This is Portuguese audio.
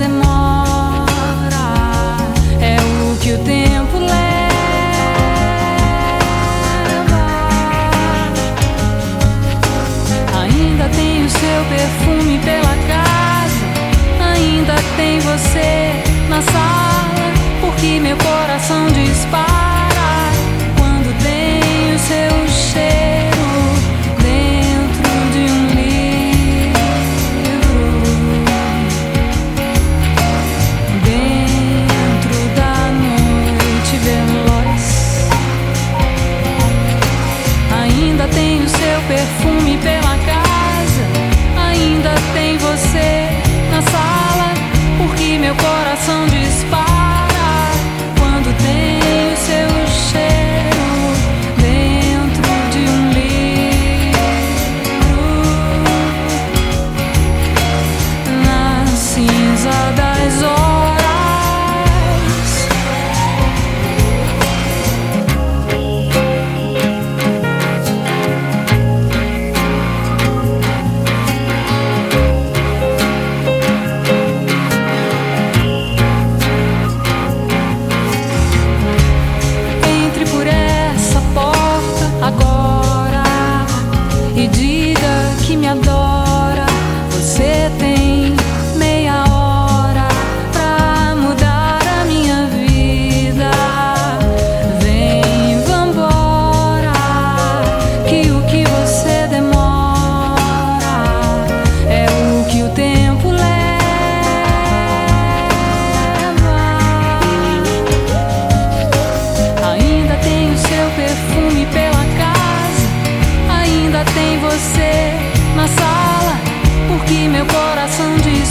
demora é o que o tempo leva. Ainda tem o seu perfume pela casa, ainda tem você na sala, porque meu coração dispara. Porque meu coração dispara